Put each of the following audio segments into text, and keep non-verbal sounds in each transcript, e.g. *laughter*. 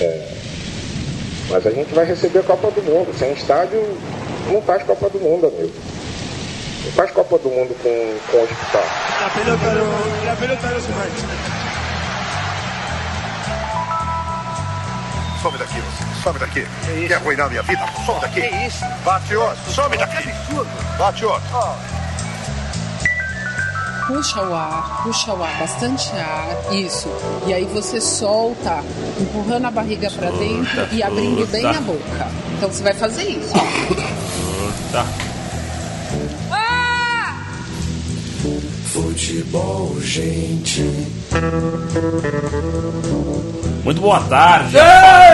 É, mas a gente vai receber a Copa do Mundo. Sem estádio, não faz Copa do Mundo, amigo. Não faz Copa do Mundo com, com hospital. La pelota no, la pelota no se mancha. Some daqui, você. Some daqui. Quer arruinar minha vida? Some daqui. Que isso? Bate outro. Some daqui. Bate outro. Puxa o ar, puxa o ar, bastante ar, isso. E aí você solta, empurrando a barriga pra dentro e abrindo bem a boca. Então você vai fazer isso. Futebol, gente. Muito boa tarde, Ei,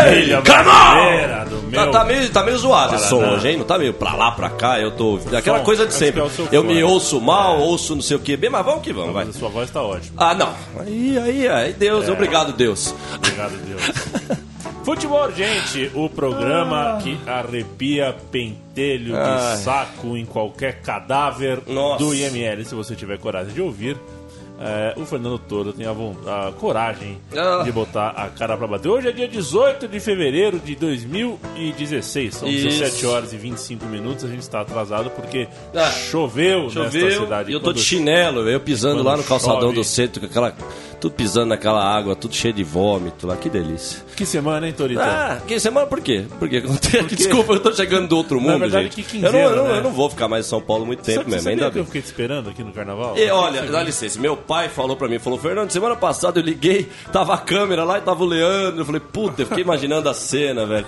família come on! brasileira do meu... Tá, tá meio, tá meio zoado esse som Paraná. hoje, hein? Não tá meio pra lá, pra cá, eu tô. Aquela Som, coisa de sempre. é Eu me ouço mal, ouço não sei o que. Bem, mas vamos que vamos, vai. Mas a sua voz tá ótima. Ah, não. Aí, aí, aí, Deus, É. obrigado, Deus. Obrigado, Deus. *laughs* Futebol, gente, o programa que arrepia pentelho Ai. de saco em qualquer cadáver Nossa. do IML, se você tiver coragem de ouvir. É, o Fernando Toro tem a, a coragem Ah. de botar a cara pra bater. Hoje é dia 18 de fevereiro de 2016. São Isso. 17 horas e 25 minutos. A gente está atrasado porque Ah, choveu, nesta Choveu cidade. e eu tô de chinelo, eu pisando lá no calçadão chove. do centro, com aquela. Tudo pisando naquela água, tudo cheio de vômito lá, que delícia. Que semana, hein, Torito? Ah, que semana por quê? Por quê? *laughs* Desculpa, eu tô chegando do outro Na mundo, verdade, gente. que eu, não, quinzena, eu, não, né? eu não vou ficar mais em São Paulo muito tempo Sabe- mesmo, ainda que eu bem. fiquei te esperando aqui no carnaval? E olha, dá licença, meu pai falou pra mim, falou, Fernando, semana passada eu liguei, tava a câmera lá e tava o Leandro. Eu falei, puta, eu fiquei imaginando a cena, velho.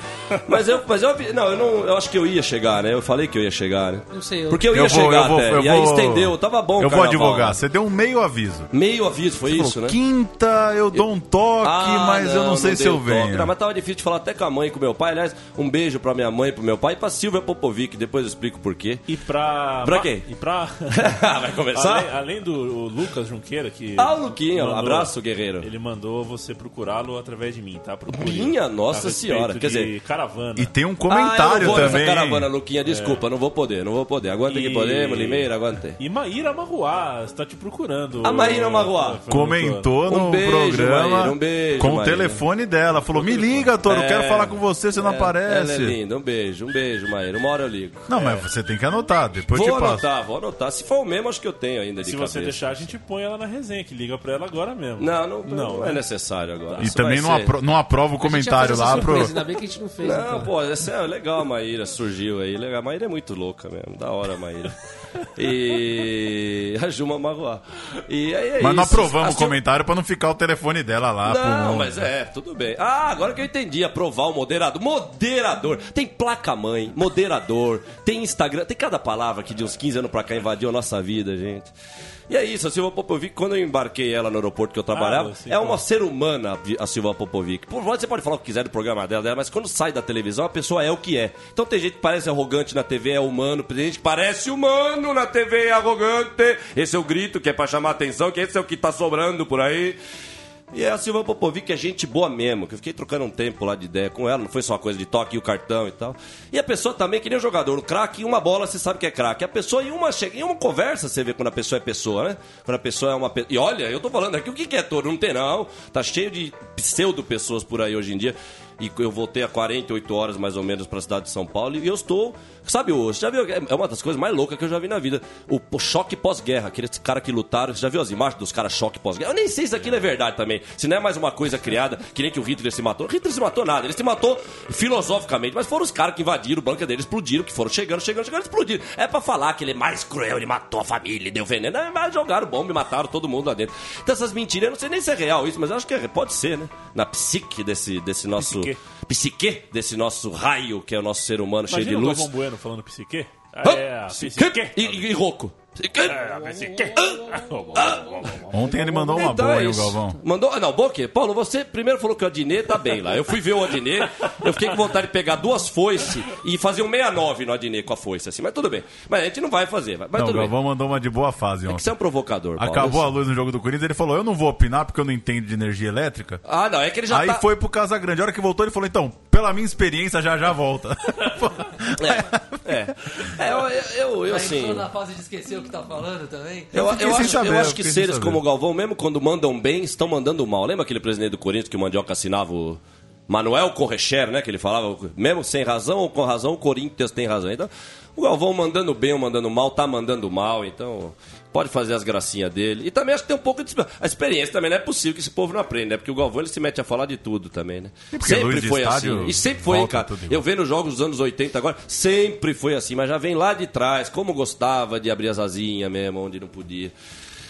Mas eu, mas eu, não, eu não, eu acho que eu ia chegar, né? Eu falei que eu ia chegar, né? Não sei, eu- Porque eu ia Eu vou, chegar eu vou, até. eu e aí vou- estendeu, tava bom Eu vou advogar. né? Você deu um meio aviso. Meio aviso, foi isso, né? Quinta eu dou um toque, Ah, mas eu não sei se dei eu venho. Não, mas tava difícil de falar até com a mãe e com o meu pai. Aliás, um beijo pra minha mãe, pro meu pai e pra Silvia Popovic. Depois eu explico por quê. E pra. Pra quem? E pra. *laughs* Vai começar? Além, além do Lucas Junqueira, que. Ah, o Luquinha, um abraço, guerreiro. Ele mandou você procurá-lo através de mim, tá? Procure. Minha Nossa A respeito Senhora, quer dizer- Caravana. E tem um ah, eu comentário não vou nessa também. caravana, Luquinha. Desculpa, não vou poder, não vou poder. Aguenta que E- podemos, Limeira, aguante. E Maíra Marruá está te procurando. A Maíra Marruá. Fernando Um no beijo, programa Maíra, um beijo, com o Maíra. telefone dela. Falou: Me liga, Toro, É. quero falar com você, você não É, aparece. Ela é linda, um beijo, um beijo, Maíra. Uma hora eu ligo. Não, mas você tem que anotar, depois Vou te passo. anotar, vou anotar. Se for o mesmo, acho que eu tenho ainda de Se cabeça. você deixar, a gente põe ela na resenha, que liga pra ela agora mesmo. Não, não, Não, não, é né? necessário agora. E Isso também não, ser- apro- não aprova o comentário lá pro. Ainda bem que a gente não fez. Não, então. pô, essa é legal a Maíra, surgiu aí. Legal. A Maíra é muito louca mesmo. Da hora a Maíra. *laughs* E. *laughs* A Juma Marruá. E aí é Mas isso. aprovamos o comentário pra não ficar o telefone dela lá. Não, mas é, tudo bem. Ah, agora que eu entendi, aprovar o moderador. Moderador. Tem placa-mãe, moderador, tem Instagram, tem cada palavra que de uns 15 anos pra cá invadiu a nossa vida, gente. E é isso, a Silva Popovic, quando eu embarquei ela no aeroporto que eu trabalhava, Ah, sim, é uma ser humana a Silva Popovic. Por você pode falar o que quiser do programa dela, mas quando sai da televisão, a pessoa é o que é. Então tem gente que parece arrogante na TV, é humano, tem gente que parece humano na TV, é arrogante. Esse é o grito que é pra chamar atenção, que esse é o que tá sobrando por aí. E é a Silvia Popovic é gente boa mesmo, que eu fiquei trocando um tempo lá de ideia com ela, não foi só uma coisa de toque e o cartão e tal. E a pessoa também, que nem o jogador, o craque, uma bola você sabe que é craque. A pessoa em uma, che- em uma conversa você vê quando a pessoa é pessoa, né? Quando a pessoa é uma pessoa. E olha, eu tô falando aqui, o que que é todo? Não tem não. Tá cheio de pseudo-pessoas por aí hoje em dia. E eu voltei a 48 horas mais ou menos pra cidade de São Paulo e eu estou. Sabe, você já viu? É uma das coisas mais loucas que eu já vi na vida. O, choque pós-guerra, aqueles caras que lutaram. Você já viu as imagens dos caras choque pós-guerra? Eu nem sei se aquilo é verdade também. Se não é mais uma coisa criada, que nem que o Hitler se matou. O Hitler se matou nada, ele se matou filosoficamente, mas foram os caras que invadiram o bunker dele, explodiram, que foram chegando, chegando, chegando, explodiram. É pra falar que ele é mais cruel, ele matou a família, deu veneno. É, mas jogaram bomba e mataram todo mundo lá dentro. Então essas mentiras, eu não sei nem se é real isso, mas acho que é- pode ser, né? Na psique desse, desse nosso. Psique. Psique desse nosso raio, que é o nosso ser humano cheio de Imagina o luz. Galvão Bueno falando psique. Ah, é, Psique. psique. E, e, e rouco. É. *laughs* Ontem ele mandou uma Então boa, é hein, o. Galvão. Mandou. ah, Não, bom o quê? Paulo, você primeiro falou que o Adnet tá bem lá. Eu fui ver o Adnet, eu fiquei com vontade de pegar duas foices e fazer um 69 no Adnet com a foice, assim, mas tudo bem. Mas a gente não vai fazer, mas Não, o tudo bem. Galvão mandou uma de boa fase É que ontem. você é um provocador, Paulo. Acabou a luz no jogo do Corinthians, ele falou: Eu não vou opinar porque eu não entendo de energia elétrica. Ah, não, é que ele já Aí tá... foi pro Casa Grande. A hora que voltou, ele falou: Então, pela minha experiência, já já volta. *laughs* É, é. É, eu, eu, eu, assim... na fase de esquecer o que tá falando também. Eu, eu sem acho, saber, eu eu acho que seres saber. como o Galvão, mesmo quando mandam bem, estão mandando mal. Lembra aquele presidente do Corinthians que o Mandioca assinava o... Manuel Correcher, né? Que ele falava, mesmo sem razão ou com razão, o Corinthians tem razão. Então, o Galvão mandando bem ou mandando mal, tá mandando mal, então pode fazer as gracinhas dele. E também acho que tem um pouco de a experiência também, não é possível que esse povo não aprenda, né? Porque o Galvão ele se mete a falar de tudo também, né? Porque Sempre foi assim. E sempre foi, hein, cara. Eu vendo os jogos dos anos 80 agora, sempre foi assim, mas já vem lá de trás, como gostava de abrir as asinhas mesmo, onde não podia.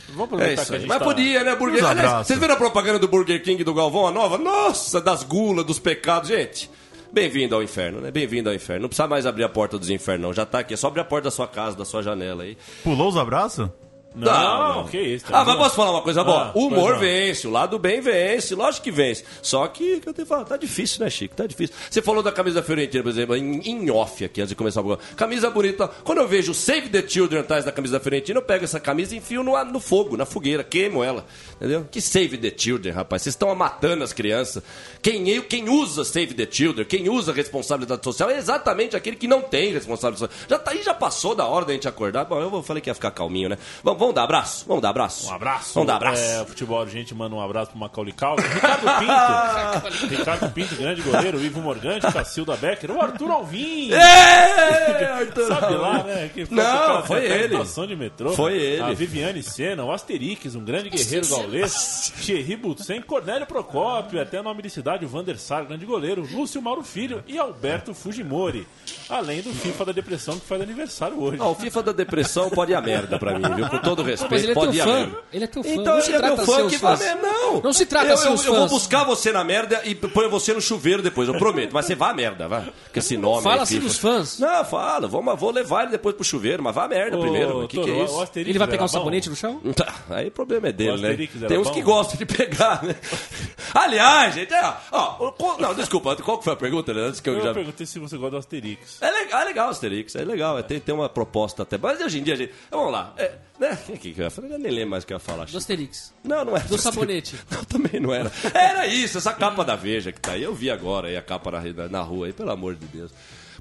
Vamos É aproveitar isso que a gente Mas tá... podia, né? Burger Aliás, vocês viram a propaganda do Burger King do Galvão, a nova? Nossa, das gulas, dos pecados. Gente, bem-vindo ao inferno, né? Bem-vindo ao inferno. Não precisa mais abrir a porta dos infernos, não. Já tá aqui. É só abrir a porta da sua casa, da sua janela aí. Pulou os abraços? Não, não, que isso. Ah, mas posso falar uma coisa boa? Ah, o humor não. vence, o lado bem vence, lógico que vence. Só que, que eu tenho que falar, tá difícil, né, Chico? Tá difícil. Você falou da camisa da Fiorentina, por exemplo, em, em off aqui, antes de começar o programa. Camisa bonita. Quando eu vejo Save the Children atrás da camisa da Fiorentina, eu pego essa camisa e enfio no, no fogo, na fogueira, queimo ela. Entendeu? Que Save the Children, rapaz. Vocês estão matando as crianças. Quem, quem usa Save the Children, quem usa responsabilidade social é exatamente aquele que não tem responsabilidade social. Já tá aí, já passou da hora da gente acordar. Bom, eu falei que ia ficar calminho, né? Vamos, vamos dar abraço? Vamos dar abraço? Um abraço. Vamos dar abraço. É, futebol urgente manda um abraço pro Macaulay Culkin. Ricardo Pinto. *laughs* Ricardo Pinto, grande goleiro. Ivo Morgante, Cacilda Becker. O Arthur Alvim. É, Arthur Sabe Alvim. lá, né? Que Não, foi tem até ele. de metrô. Foi ele. A Viviane Senna, o Asterix, um grande guerreiro gaulês. Thierry Butsen, Cornélio Procópio, até nome de cidade, o Vander Sar, grande goleiro. Lúcio Mauro Filho e Alberto Fujimori. Além do FIFA da Depressão, que faz aniversário hoje. Ah, o FIFA da depressão pode ir a merda pra mim, viu? Com todo respeito, Mas ele é pode teu ir fã. merda. Ele é teu fã. Então não se ele é meu trata fã seus que vai fãs. mesmo. Não, Não se trata eu, eu, seus eu vou buscar você na merda e ponho você no chuveiro depois, eu prometo. Mas você vá a merda, vai. Com esse nome Fala assim dos fãs. Não, fala. Vou, vou levar ele depois pro chuveiro, mas vá a merda Ô, primeiro. O que, que é isso? Ele vai pegar um sabonete bom? no chão? *laughs* Tá, aí o problema é dele, né? Tem uns que gostam de pegar, né? *laughs* Aliás, gente, é, ó, não, desculpa, qual que foi a pergunta, né? Antes que eu, Eu já... perguntei se você gosta do Asterix. É legal, é legal o Asterix, é legal, é, tem, tem uma proposta até. Mas hoje em dia, gente, vamos lá. É, né? O que, que eu ia falar? Eu nem lembro mais o que eu ia falar. Do Asterix. Não, não era. Do sabonete. *laughs* Não, também não era. Era isso, essa capa da Veja que tá aí. Eu vi agora aí a capa na, na rua aí, pelo amor de Deus.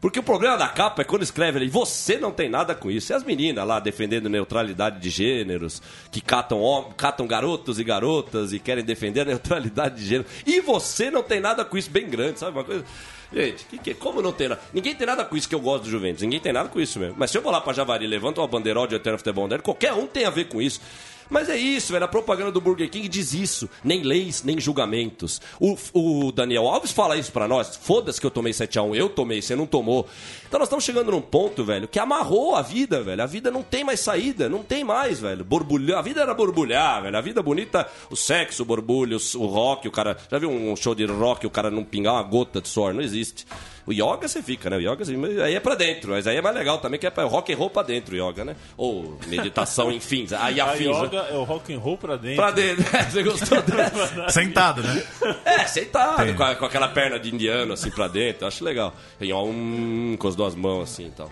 Porque o problema da capa é quando escreve ali, você não tem nada com isso. E as meninas lá defendendo neutralidade de gêneros, que catam, catam garotos e garotas e querem defender a *laughs* neutralidade de gênero. E você não tem nada com isso bem grande, sabe? Uma coisa. Gente, que, que, como não tem nada? Ninguém tem nada com isso que eu gosto do Juventus. Ninguém tem nada com isso mesmo. Mas se eu vou lá pra Javari e levanto uma banderola de Eterno Futebol Moderno, qualquer um tem a ver com isso. Mas é isso, velho. A propaganda do Burger King diz isso. Nem leis, nem julgamentos. O, o Daniel Alves fala isso pra nós. Foda-se que eu tomei 7x1. Eu tomei, você não tomou. Então nós estamos chegando num ponto, velho, que amarrou a vida, velho. A vida não tem mais saída. Não tem mais, velho. Borbulhar. A vida era borbulhar, velho. A vida bonita, o sexo, o borbulho, o rock, o cara. Já viu um show de rock, o cara não pingar uma gota de suor? Não existe. O yoga você fica, né? O yoga assim, mas aí é pra dentro, mas aí é mais legal também, que é pra rock and roll pra dentro, o yoga, né? Ou meditação, *laughs* enfim, aí A afins. né? yoga é o rock and roll pra dentro. Pra dentro, é, você gostou dessa? *laughs* Sentado, né? É, sentado, com, a- com aquela perna de indiano assim pra dentro, acho legal. Tem um com as duas mãos assim e tal.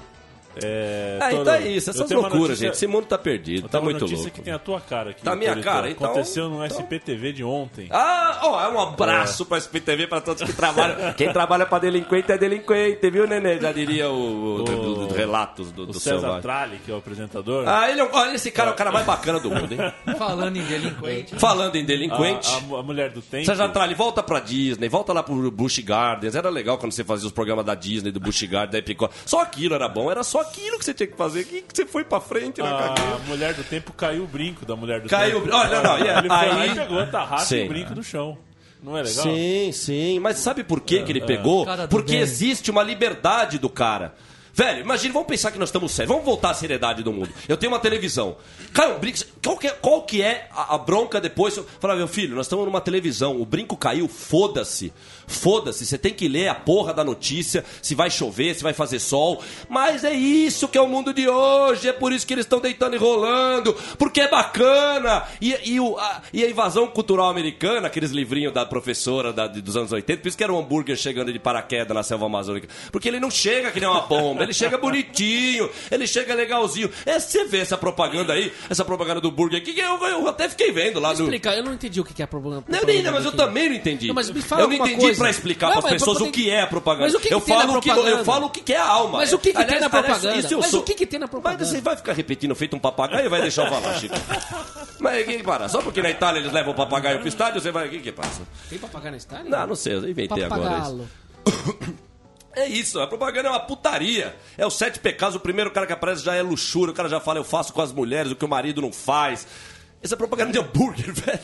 É, Ah, então é isso, essas loucuras, notícia- gente. Esse mundo tá perdido, tá muito louco. que tem a tua cara aqui. Tá a minha cara, então- Aconteceu no SPTV de ontem. Ah, ó, é um abraço pra SPTV pra todos que trabalham. *laughs* Quem trabalha pra delinquente é delinquente, viu, Nenê? Já diria o, o- do- do- relatos do, o do César selvagem. Tralli, que é o apresentador. Ah, ele é, olha, esse cara é o cara mais bacana do mundo, hein? *laughs* Falando em delinquente. Falando em a, delinquente. a- a mulher do tempo. César Tralli, volta pra Disney, volta lá pro Busch Gardens. Era legal quando você fazia os programas da Disney, do Busch Gardens, da Epicó. Só aquilo era bom, era só aquilo que você tinha que fazer. Que, que você foi pra frente, né, cara? A mulher do tempo caiu o brinco da mulher do Caiu o tempo. brinco. Olha, não, não, e *laughs* é- Ele foi lá aí- e pegou a tarrafa e Sim. o brinco do chão. Não é legal? Sim, sim. Mas sabe por que, que ele pegou? Cara do Porque bem. existe uma liberdade do cara. Velho, imagina, vamos pensar que nós estamos sérios. Vamos voltar à seriedade do mundo. Eu tenho uma televisão. Caiu um brinco. Qual que é, qual que é a, a bronca depois? Eu Falar, meu filho, nós estamos numa televisão. O brinco caiu, foda-se. Foda-se. Você tem que ler a porra da notícia. Se vai chover, se vai fazer sol. Mas é isso que é o mundo de hoje. É por isso que eles estão deitando e rolando. Porque é bacana. E, e, o- a, e a invasão cultural americana, aqueles livrinhos da professora da- dos anos 80, por isso que era um hambúrguer chegando de paraquedas na selva amazônica. Porque ele não chega que nem uma bomba. Ele chega bonitinho, ele chega legalzinho. É, você vê essa propaganda aí, essa propaganda do burger aqui, que eu, eu até fiquei vendo lá no. Explica, eu não entendi o que é problema. Não, Nina, mas eu também não entendi. Não, mas me fala eu não entendi coisa. pra explicar pras mas pessoas o que é a propaganda. Mas o que que eu, tem na falo o que, eu propaganda? falo o que que é a alma. Mas o que que Aliás, tem na aliás, propaganda? isso eu Mas sou. o que que tem na propaganda? Mas você vai ficar repetindo feito um papagaio vai deixar eu falar, Chico? *laughs* Mas o que para? Só porque na Itália eles levam o papagaio pro estádio, você vai... O que que passa? Tem papagaio na estádio? Não, não sei, eu inventei agora isso. *coughs* É isso, a propaganda é uma putaria. É os sete pecados, o primeiro cara que aparece já é luxúria, o cara já fala, eu faço com as mulheres o que o marido não faz. Essa é propaganda de hambúrguer, *laughs* velho.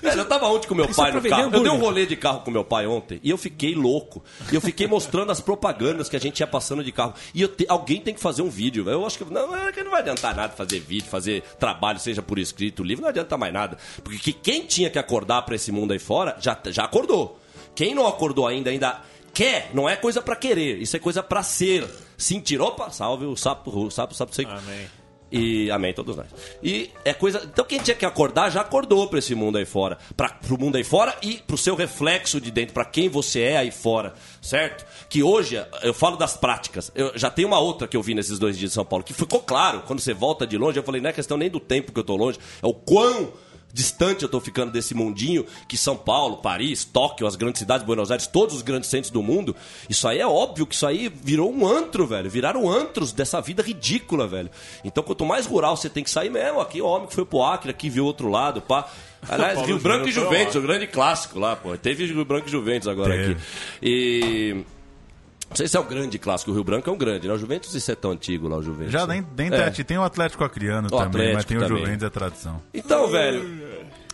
Velho, eu tava ontem com meu pai é pra no carro. Eu dei um rolê de carro com meu pai ontem e eu fiquei louco. E eu fiquei mostrando as propagandas que a gente ia passando de carro. E eu te- alguém tem que fazer um vídeo. Eu acho que não, é que não vai adiantar nada fazer vídeo, fazer trabalho, seja por escrito, livro, não adianta mais nada. Porque que- quem tinha que acordar pra esse mundo aí fora já, já acordou. Quem não acordou ainda, ainda quer, não é coisa pra querer, isso é coisa pra ser. Sentir, opa, salve o sapo, o sapo, o sapo seco. Amém. E amém, todos nós. E é coisa. Então quem tinha que acordar já acordou pra esse mundo aí fora. Pra, pro mundo aí fora e pro seu reflexo de dentro, pra quem você é aí fora, certo? Que hoje, eu falo das práticas. Eu já tem uma outra que eu vi nesses dois dias de São Paulo, que ficou claro, quando você volta de longe, eu falei, não é questão nem do tempo que eu tô longe, é o quão distante eu tô ficando desse mundinho que São Paulo, Paris, Tóquio, as grandes cidades, Buenos Aires, todos os grandes centros do mundo. Isso aí é óbvio que isso aí virou um antro, velho. Viraram antros dessa vida ridícula, velho. Então, quanto mais rural você tem que sair mesmo, aqui o homem que foi pro Acre, aqui viu outro lado, pá. Aliás, Rio Branco e Juventus, o grande clássico lá, pô. Teve Rio Branco e Juventus agora Teve. aqui. E. Não sei se é o grande clássico, o Rio Branco é um grande, né? O Juventus isso é tão antigo lá, o Juventus. Já nem, nem É. tem, tem o Atlético Acreano O também, mas Atlético tem o também. Juventus, é tradição. Então, velho,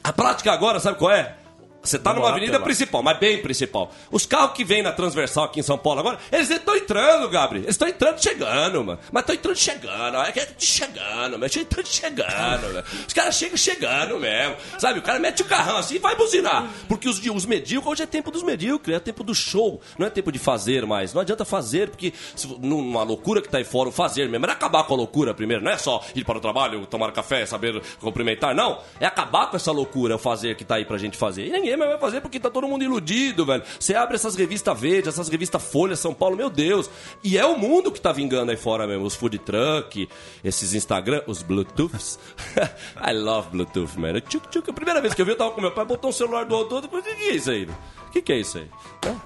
a prática agora, sabe qual é? Você tá numa avenida principal, mas bem principal. Os carros que vêm na transversal aqui em São Paulo agora, eles estão entrando, Gabriel. Eles estão entrando chegando, mano. Mas estão entrando chegando. É que é chegando, mas entrando chegando, velho. Os caras chegam chegando mesmo. Sabe, o cara mete o carrão assim e vai buzinar. Porque os, os medíocres, hoje é tempo dos medíocres, é tempo do show. Não é tempo de fazer mais. Não adianta fazer, porque numa loucura que tá aí fora, o fazer mesmo. É acabar com a loucura primeiro. Não é só ir para o trabalho, tomar café, saber cumprimentar. Não. É acabar com essa loucura, o fazer que tá aí pra gente fazer. E ninguém mais vai fazer porque tá todo mundo iludido, velho. Você abre essas revistas verdes, essas revistas Folha, São Paulo, meu Deus. E é o mundo que tá vingando aí fora mesmo. Os food truck, esses Instagram, os Bluetooths. *laughs* I love Bluetooth, man. Tchuc, tchuc. A primeira vez que eu vi, eu tava com meu pai, botou um celular do outro, depois, o que é isso aí? O que, que é isso aí?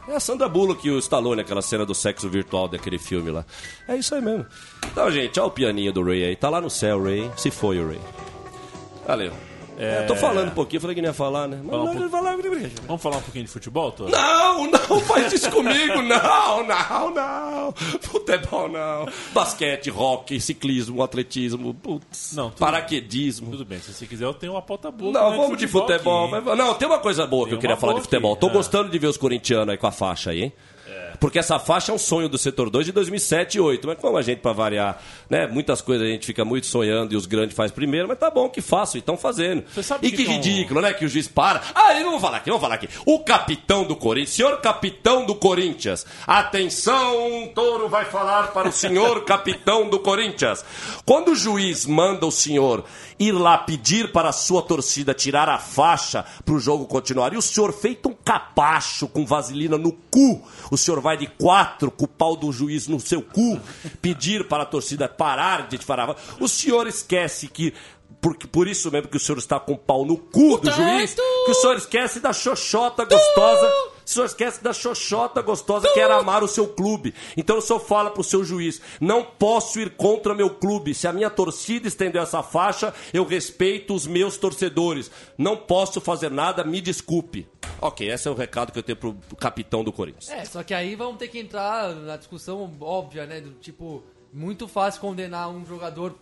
É, é a Sandra Bullock e o Stallone, aquela cena do sexo virtual daquele filme lá. É isso aí mesmo. Então, gente, olha o pianinho do Ray aí. Tá lá no céu, Ray. Se foi o Ray. Valeu. É, tô falando um pouquinho, falei que não ia falar, né? Mas um não, falar... Vamos falar um pouquinho de futebol, Tô? Não, não faz isso comigo, não, não, não. Futebol não. Basquete, rock, ciclismo, atletismo, putz, Não, tudo- paraquedismo. Tudo bem, se você quiser, eu tenho uma pauta boa. Não, né, vamos de futebol. hein? mas- Não, tem uma coisa boa que Tem eu queria falar de futebol. aqui, Tô é. gostando de ver os corintianos aí com a faixa aí, hein? Porque essa faixa é um sonho do setor 2 de 2007 e 2008. Mas como a gente, pra variar, né? Muitas coisas a gente fica muito sonhando e os grandes faz primeiro, mas tá bom que façam e estão fazendo. E que que, que é um- ridículo, né? Que o juiz para. Ah, e vamos falar aqui, vamos falar aqui. O capitão do Corinthians, senhor capitão do Corinthians. Atenção, Touro vai falar para o senhor *laughs* capitão do Corinthians. Quando o juiz manda o senhor ir lá pedir para a sua torcida tirar a faixa para o jogo continuar, e o senhor feito um capacho com vaselina no cu, o senhor vai de quatro com o pau do juiz no seu cu, pedir para a torcida parar de te parar. O senhor esquece que porque, por isso mesmo que o senhor está com o pau no cu do juiz, que o senhor esquece da xoxota gostosa. O senhor esquece da xoxota gostosa que era amar o seu clube. Então o senhor fala pro seu juiz: não posso ir contra meu clube. Se a minha torcida estendeu essa faixa, eu respeito os meus torcedores. Não posso fazer nada, me desculpe. Ok, esse é o recado que eu tenho pro capitão do Corinthians. É, só que aí vamos ter que entrar na discussão óbvia, né? Do tipo, muito fácil condenar um jogador,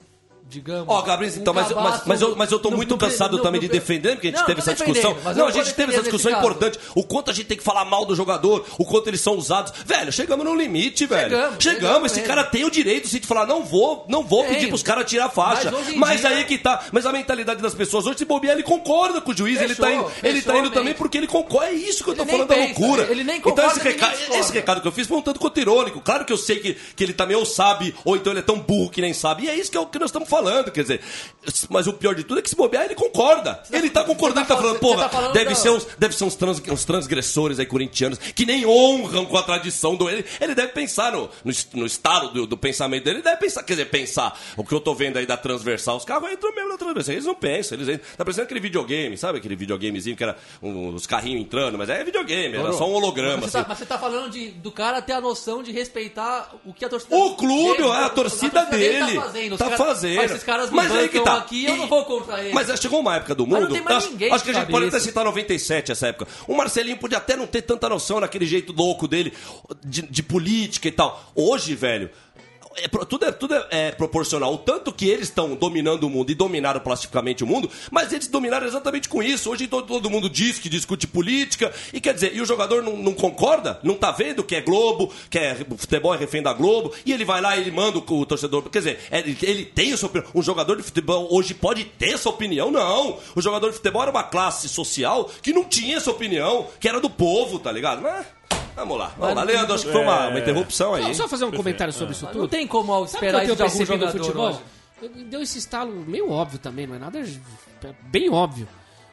digamos. Ó, Gabriel, então, um mas, mas, mas, eu, mas eu tô no- muito no- cansado no- também de defender, porque a gente Não, teve essa discussão. Não, a gente teve essa discussão importante. O quanto a gente tem que falar mal do jogador, o quanto eles são usados. Velho, chegamos no limite, velho. Chegamos, Chegamos, chegamos esse cara tem o direito sim, de falar, não vou, não vou Tem. pedir pros caras tirar a faixa. Mas Mas dia- aí que tá. Mas a mentalidade das pessoas hoje, se bobear, ele concorda com o juiz, ele tá Fechou, indo, ele tá indo também porque ele concorda. É isso que eu tô Ele falando da pensa, loucura. ele nem então concorda, esse nem recado, esse recado que eu fiz foi um tanto quanto irônico. Claro que eu sei que, que ele também ou sabe, ou então ele é tão burro que nem sabe. E é isso que, é o que nós estamos falando. Falando, quer dizer. Mas o pior de tudo é que se bobear, ele concorda. Ele tá concordando, tá falando, você porra, tá falando deve ser uns, deve ser uns, trans- uns transgressores aí corintianos que nem honram com a tradição do. Ele, ele deve pensar no, no, no estado do, do pensamento dele, ele deve pensar, quer dizer, pensar o que eu tô vendo aí da transversal, os carros entram mesmo na transversal. Eles não pensam, eles entram. Tá parecendo aquele videogame, sabe aquele videogamezinho que era um- os carrinhos entrando, mas é videogame, era só um holograma. Mas você, assim. tá, mas você tá falando de, do cara ter a noção de respeitar o que a torcida O clube, dele- a torcida dele. tá fazendo. Os Tá caras- fazendo. Mas esses caras me Mas aí que tá. aqui, eu E- não vou contra eles. Mas chegou uma época do Mas mundo. não tem mais acho, ninguém acho que a gente pode até cabeça. citar 97 essa época. O Marcelinho podia até não ter tanta noção naquele jeito louco dele de, de política e tal. Hoje, velho. É tudo é, tudo é, é proporcional. O tanto que eles estão dominando o mundo e dominaram plasticamente o mundo, mas eles dominaram exatamente com isso. Hoje todo, todo mundo diz que discute política. E quer dizer, e o jogador não, não concorda? Não tá vendo que é Globo, que é futebol é refém da Globo, e ele vai lá e ele manda o, o torcedor. Quer dizer, é, ele, ele tem a sua opinião. Um jogador de futebol hoje pode ter essa opinião? Não. O jogador de futebol era uma classe social que não tinha essa opinião, que era do povo, tá ligado? Mas, vamos lá, vamos lá. Leandro, acho que foi uma, uma interrupção aí. Não, só fazer um comentário sobre isso Não tudo. tem como esperar que eu isso de algum percebi no jogador futebol? hoje. Me deu esse estalo meio óbvio também, não é nada bem óbvio.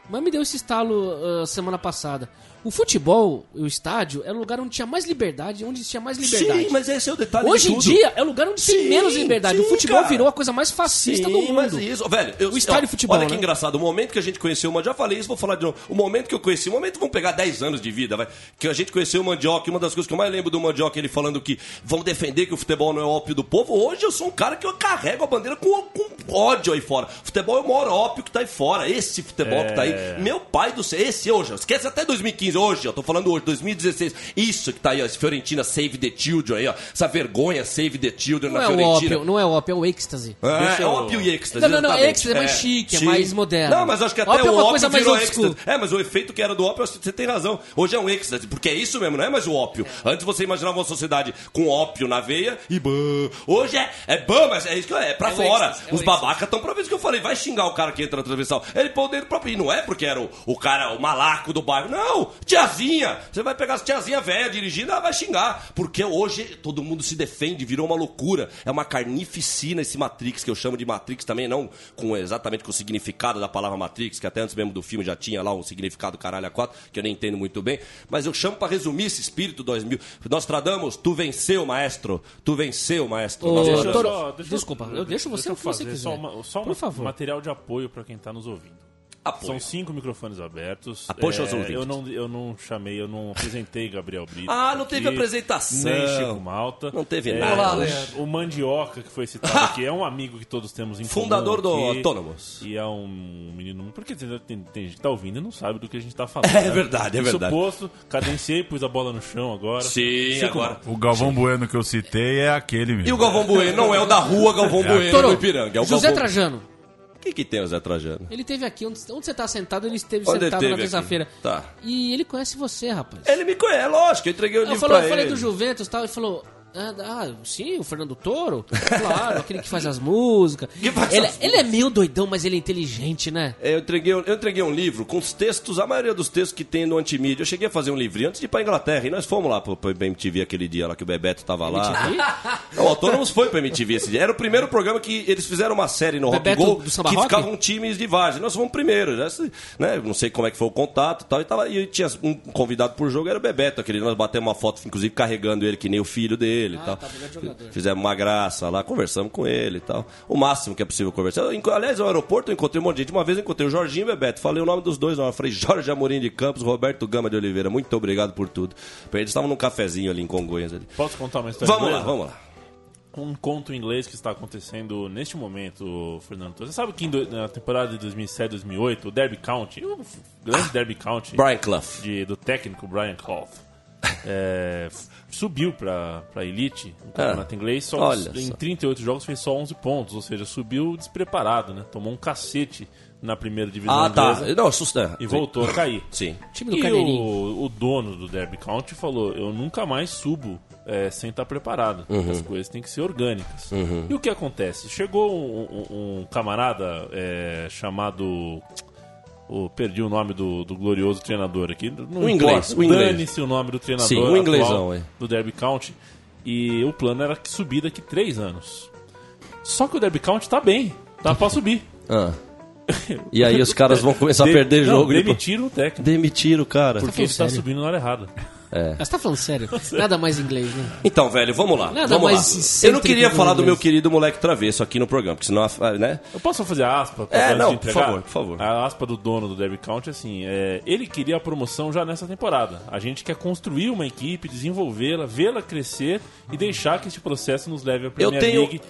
Mas me deu esse estalo ah, semana passada. O futebol, o estádio, era o lugar onde tinha mais liberdade, onde tinha mais liberdade. Sim, mas esse é o detalhe Hoje de em dia é o lugar onde tem Sim, menos liberdade. o sim, futebol cara. virou a coisa mais fascista do Sim, mas mundo. isso, velho, eu- O estádio ó, futebol, Olha que né? engraçado, o momento que a gente conheceu o Mandioca, já falei isso, vou falar de novo. O momento que eu conheci, o momento vão pegar 10 anos de vida, vai. Que a gente conheceu o Mandioca, e uma das coisas que eu mais lembro do Mandioca, ele falando que vão defender que o futebol não é o ópio do povo. Hoje eu sou um cara que eu carrego a bandeira com, com ódio aí fora. Futebol é o maior ópio que tá aí fora. Esse futebol que tá aí. Meu pai do céu, esse hoje, esquece até 2015, hoje, eu tô falando hoje, 2016. Isso que tá aí, ó, esse Fiorentina Save the Children aí, ó. Essa vergonha Save the Children Não na é Fiorentina. ópio, não é o ópio, é o êxtase. É, é ópio e êxtase. Não, não, não, êxtase é mais chique, é sim. mais moderno. Não, mas acho que até Ópio é o uma ópio coisa mais êxtase. É, mas o efeito que era do ópio, você tem razão. Hoje é um êxtase, porque é isso mesmo, não é mais o ópio. Antes você imaginava uma sociedade com ópio na veia e bã. Hoje é, é bã, mas é isso que é, é pra É fora. êxtase, é Os babacas estão pra ver isso que eu falei. Vai xingar o cara que entra na transversal. Ele põe o dedo pra... E não é porque era o, o cara, o malaco do bairro. Não, tiazinha. Você vai pegar as tiazinha velha dirigindo, ela vai xingar. Porque hoje todo mundo se defende, virou uma loucura. É uma carnificina esse Matrix, que eu chamo de Matrix também, não com exatamente com o significado da palavra Matrix, que até antes mesmo do filme já tinha lá um significado caralho a quatro, que eu nem entendo muito bem. Mas eu chamo pra resumir esse espírito 2000. Nostradamus, tu venceu, maestro. Tu venceu, maestro. Ô. Deixa eu só- deixa eu- desculpa, eu deixo você deixa eu o que você fazer quiser. Só, uma- só Por uma- favor. material de apoio para quem tá nos ouvindo. Apoio. São cinco microfones abertos. Apoio aos ouvintes. eu não, eu não chamei, eu não apresentei Gabriel Brito. Ah, não teve apresentação. Nem Chico Malta. Não teve É, nada. Olá, o-. O Mandioca, que foi citado aqui, é um amigo que todos temos em comum Fundador do Autônomos. E é um menino... Porque tem, tem- tem gente que tá ouvindo e não sabe do que a gente tá falando. É né? verdade, é verdade. posto, cadenciei, pus a bola no chão agora. Sim, Chico agora. Malta. O Galvão Bueno que eu citei é aquele mesmo. E o Galvão Bueno não é o da rua Galvão Bueno Toro, no Ipiranga. É o José Galvão... Trajano. Que, que tem o Zé Trajano? Ele teve aqui, onde, onde você tá sentado, ele esteve Onde ele sentado teve na terça-feira. Tá. E ele conhece você, rapaz. Ele me conhece, lógico, eu entreguei o Eu, livro falou, eu falei ele. do Juventus e tal, ele falou. Ah, ah, sim, o Fernando Toro? Claro, aquele que faz as músicas. Faz ele, as ele é meio doidão, mas ele é inteligente, né? É, Eu entreguei, eu entreguei um livro com os textos, a maioria dos textos que tem no Antimídia. Eu cheguei a fazer um livrinho antes de ir pra Inglaterra. E nós fomos lá pro, pro MTV aquele dia lá que o Bebeto tava lá. O Autônomos foi pra MTV esse dia. Era o primeiro programa que eles fizeram uma série no Rock Bebeto Go do Samba que Rock? ficavam times de várzea. Nós fomos primeiro. Se- né? Não sei como é que foi o contato e tal. E, tava, e tinha um convidado por jogo, era o Bebeto. Aquele, nós batemos uma foto, inclusive, carregando ele que nem o filho dele e tal. tá. Fizemos uma graça lá, conversamos com ele e tal. O máximo que é possível conversar. Eu aliás, no aeroporto eu encontrei um monte de gente. Uma vez eu encontrei o Jorginho e o Bebeto. Falei o nome dos dois, não. Eu falei Jorge Amorim de Campos, Roberto Gama de Oliveira. Muito obrigado por tudo. Eles estavam num cafezinho ali em Congonhas. Ali. Posso contar uma história Vamos lá, vamos lá. um conto em inglês que está acontecendo neste momento, Fernando. Você sabe que na temporada de 2007, 2008, o Derby County, o grande Derby County Brian Clough. de- do técnico Brian Clough, é, subiu para a elite no campeonato inglês. Só Ah, em só. 38 jogos fez só 11 pontos, ou seja, subiu despreparado, né? Tomou um cacete na primeira divisão Ah, tá. inglesa Não, assusta. e voltou a cair. Sim. Time do E o, o dono do Derby County falou: Eu nunca mais subo é, sem estar preparado. Uhum. As coisas têm que ser orgânicas. E o que acontece? Chegou um, um- um camarada é, chamado. O- perdi o nome do, do glorioso treinador aqui. Não O inglês, o inglês. Dane-se o nome do treinador Sim, o inglesão, é. do Derby County. E o plano era que subir daqui três anos. Só que o Derby County tá bem. Tá *laughs* pra subir. Ah. *laughs* E aí os caras vão começar a De- perder não, jogo. e depois- Demitiram o técnico. Demitiram o cara. Porque ele tá sério? subindo na hora errada. É. Mas tá falando sério? Nada mais inglês, né? Então, velho, vamos lá. Nada vamos mais lá. Eu não queria que falar o do meu inglês. querido moleque travesso aqui no programa, porque senão, né? Eu posso fazer a aspa? É, não, por favor, por favor. A aspa do dono do Derby County, assim, é, ele queria a promoção já nessa temporada. A gente quer construir uma equipe, desenvolvê-la, vê-la crescer e deixar que esse processo nos leve à Premier tenho- League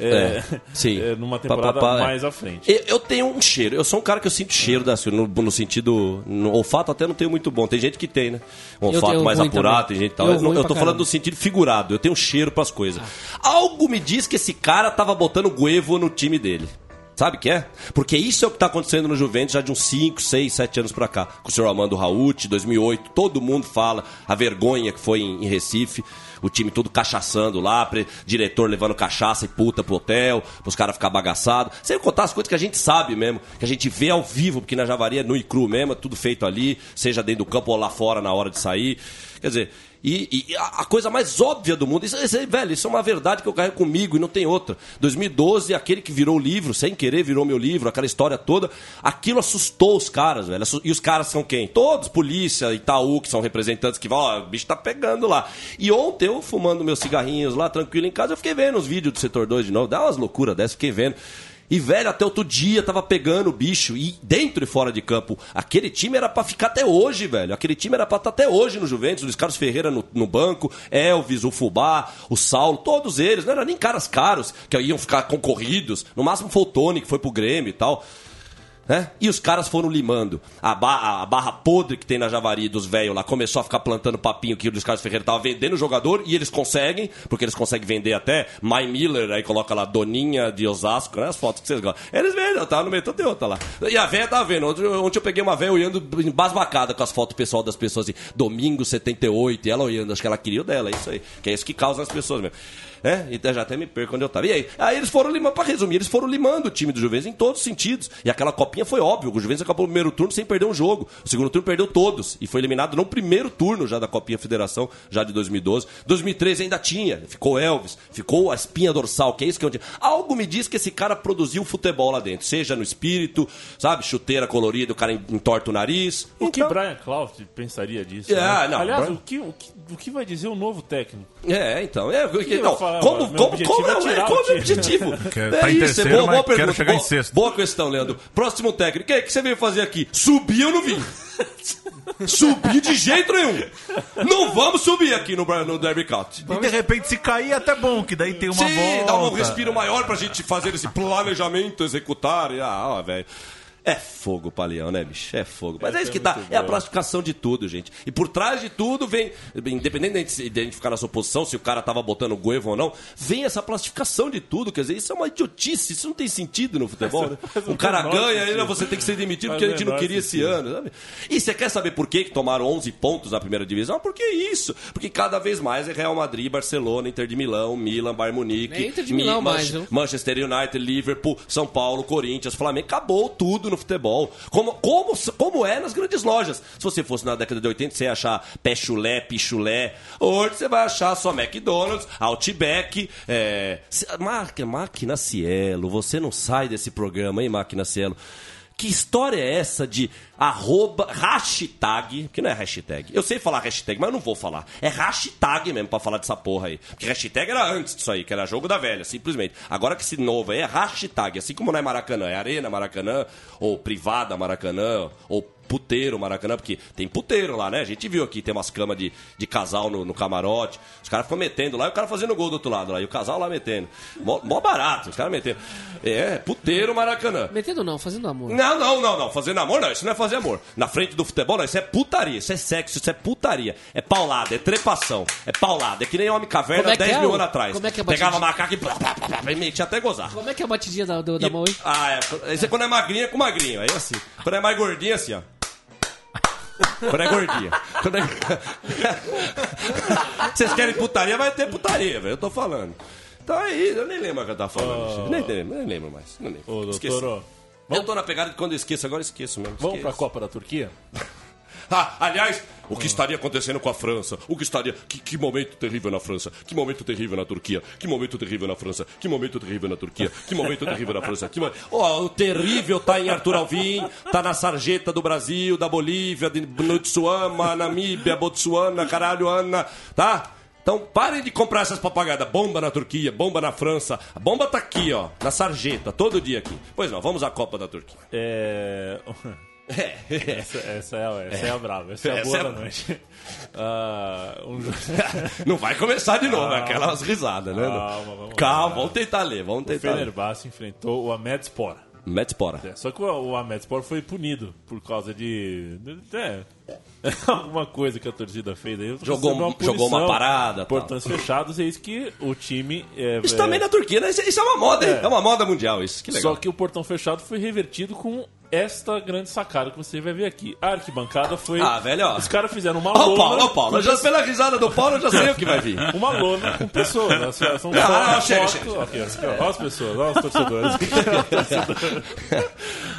é, É, sim. é, numa Pá, pá, temporada pá, é. mais à frente. Eu, eu tenho um cheiro. Eu sou um cara que eu sinto cheiro da no, no sentido. No olfato até não tenho muito bom. Tem gente que tem, né? Um olfato mais apurado, também. tem gente e tal. Eu Eu, não- eu tô falando no sentido figurado. Eu tenho um cheiro pras coisas. Algo me diz que esse cara tava botando Guevo no time dele. Sabe o que é? Porque isso é o que tá acontecendo no Juventus já de uns 5, 6, 7 anos pra cá. Com o senhor Armando Raut, 2008, todo mundo fala a vergonha que foi em, em Recife. O time todo cachaçando lá, pre- diretor levando cachaça e puta pro hotel, pros caras ficar bagaçados. Sem contar as coisas que a gente sabe mesmo, que a gente vê ao vivo, porque na Javari é nu e cru mesmo, é tudo feito ali, seja dentro do campo ou lá fora na hora de sair. Quer dizer, e, e a, coisa mais óbvia do mundo, isso, isso velho, isso é uma verdade que eu carrego comigo e não tem outra. 2012, aquele que virou o livro, sem querer virou meu livro, aquela história toda, aquilo assustou os caras, velho. E os caras são quem? Todos, polícia, Itaú, que são representantes que vão, ó, o bicho tá pegando lá. E ontem eu, fumando meus cigarrinhos lá, tranquilo em casa, eu fiquei vendo os vídeos do setor 2 de novo, dá umas loucuras dessas, fiquei vendo. E, velho, até outro dia tava pegando o bicho. E dentro e fora de campo. Aquele time era pra ficar até hoje, velho. Aquele time era pra estar até hoje no Juventus. Luiz Carlos Ferreira no, no banco, Elvis, o Fubá, o Saulo, todos eles. Não eram nem caras caros que iam ficar concorridos. No máximo foi o Tony, que foi pro Grêmio e tal. Né? E os caras foram limando. A, ba- a barra podre que tem na Javari dos velhos lá começou a ficar plantando papinho que o Luiz Carlos Ferreira tava vendendo o jogador e eles conseguem, porque eles conseguem vender até My Miller, aí coloca lá Doninha de Osasco, né? As fotos que vocês gostam. Eles vendem, tava no meio, tem outra lá. E a velha tava vendo. Ontem, ontem eu peguei uma velha olhando embasbacada com as fotos pessoal das pessoas assim, domingo 78, e ela olhando, acho que ela queria o dela, é isso aí. Que é isso que causa as pessoas mesmo. É, e já até me perco onde eu tava. E aí? Aí eles foram limando, pra resumir, eles foram limando o time do Juventus em todos os sentidos. E aquela copinha foi óbvio, o Juventus acabou o primeiro turno sem perder um jogo. O segundo turno perdeu todos. E foi eliminado no primeiro turno já da Copinha Federação, já de 2012. 2013 ainda tinha. Ficou Elvis, ficou a espinha dorsal, que é isso que eu tinha. Algo me diz que esse cara produziu futebol lá dentro. Seja no espírito, sabe? Chuteira colorida, o cara entorta o nariz. O que Então- Brian Clough pensaria disso? É, né? não, Aliás, Brian- o, que, o, que, o que vai dizer o novo técnico? É, então. É, que então como, meu como, objetivo como, é é, tirar como o é objetivo? *laughs* Quero- é tá isso, terceiro, é boa, boa quero pergunta. chegar em sexto. boa questão, Leandro. Próximo técnico. O que, que você veio fazer aqui? Subir eu não vim. *laughs* subir de jeito nenhum. Não vamos subir aqui no, no Derby County. E de repente, se cair, é até bom, que daí tem uma Sim, volta. dá um respiro maior pra gente fazer esse planejamento, executar. E, ah, velho. É fogo, Paleão, né, bicho? É fogo. Mas é, Essa isso que é dá. muito É a boa. plastificação de tudo, gente. E por trás de tudo vem, independente de a gente- ficar na sua posição, se o cara tava botando Guevo ou não, vem essa plastificação de tudo. Quer dizer, isso é uma idiotice. Isso não tem sentido no futebol, né? o cara ganha, ainda você tem que ser demitido porque a o gente não queria esse ano, sabe? E você quer saber por que que tomaram 11 pontos na primeira divisão? Porque isso. Porque cada vez mais é Real Madrid, Barcelona, Inter de Milão, Milan, Bayern Munique, É Inter de Mi- Milão Manche- mais? Manchester United, Liverpool, São Paulo, Corinthians, Flamengo, acabou tudo no futebol. Como, como, como é nas grandes lojas. Se você fosse na década de 80, você ia achar pé chulé, pichulé. Hoje você vai achar só McDonald's, Outback, é... máquina Cielo. Você não sai desse programa, hein, Máquina Cielo? Que história é essa de arroba, hashtag, que não é hashtag. Eu sei falar hashtag, mas eu não vou falar. É hashtag mesmo pra falar dessa porra aí. Porque hashtag era antes disso aí, que era jogo da velha, simplesmente. Agora que esse novo aí é hashtag, assim como não é Maracanã, é Arena Maracanã, ou Privada Maracanã, ou puteiro Maracanã, porque tem puteiro lá, né? A gente viu aqui, tem umas camas de, de casal no, no camarote. Os caras ficam metendo lá e o cara fazendo gol do outro lado lá. E o casal lá metendo. Mó, mó barato, os caras metendo. É, puteiro Maracanã. Metendo não, fazendo amor. Não, não, não, não. Fazer amor não, isso não é fazer amor. Na frente do futebol, não, isso é putaria, isso é sexo, isso é putaria. É paulada, é trepação, é paulada. É que nem Homem Caverna é que 10 é mil o- anos atrás. como é que é Pegava macaco e blá, blá, blá, e metia até gozar. Como é que é a batidinha da, do- da E- mão aí? Ah, é. Esse é quando é magrinha com magrinho. Aí é assim. Quando é mais gordinha, assim, ó. Quando é gordinha. Quando é... Vocês querem putaria, vai ter putaria, velho. Eu tô falando. Então aí, eu nem lembro o que eu tava falando. Nem, lembro, nem lembro mais. Lembro. Ô, Esqueci. doutor, ó, Eu tô na pegada de quando eu esqueço, agora eu esqueço mesmo. vamos pra Esqueço. Copa da Turquia? Ah, aliás, o que estaria acontecendo com a França? O que estaria. Que, que momento terrível na França? Que momento terrível na Turquia? Que momento terrível na França? Que momento terrível na Turquia? Que momento terrível na França? Que. Ó, o terrível tá em Arthur Alvim, tá na sarjeta do Brasil, da Bolívia, de Nutsuama, Namíbia, Botsuana, caralho, Ana, tá? Então parem de comprar essas papagadas. Bomba na Turquia, bomba na França. A bomba tá aqui, ó, na sarjeta, todo dia aqui. Pois não, vamos à Copa da Turquia. É. Essa, essa é, essa é. a brava, essa é a boa é da noite. *laughs* Ah, um *laughs* Não vai começar de novo, Calma. aquelas risadas, né? Calma, vamos Calma, vamos tentar ler, vamos o tentar ler. Fenerbahçe enfrentou o Ahmed Spor. Metspora. É, Só que o, o Ahmed Spor foi punido por causa de. de- é, *laughs* alguma coisa que a torcida fez aí. Jogou- Recebeu jogou uma punição, parada, tal. Portões fechados, e eis que o time. é, Isso é, também na Turquia, né? Isso, isso é uma moda, hein? É. É. uma moda mundial, isso. Que legal. Só que o portão fechado foi revertido com esta grande sacada que você vai ver aqui. A arquibancada foi. Ah, velho, ó. Os caras fizeram uma Ó lona. o Paulo, ó Paulo. com já, pela risada do Paulo, eu já sei o que vai vir. *laughs* Uma lona com pessoas. né? São Ah, não, chega, chega, Aqui, aqui, ó. Olha as pessoas, olha os torcedores. *laughs*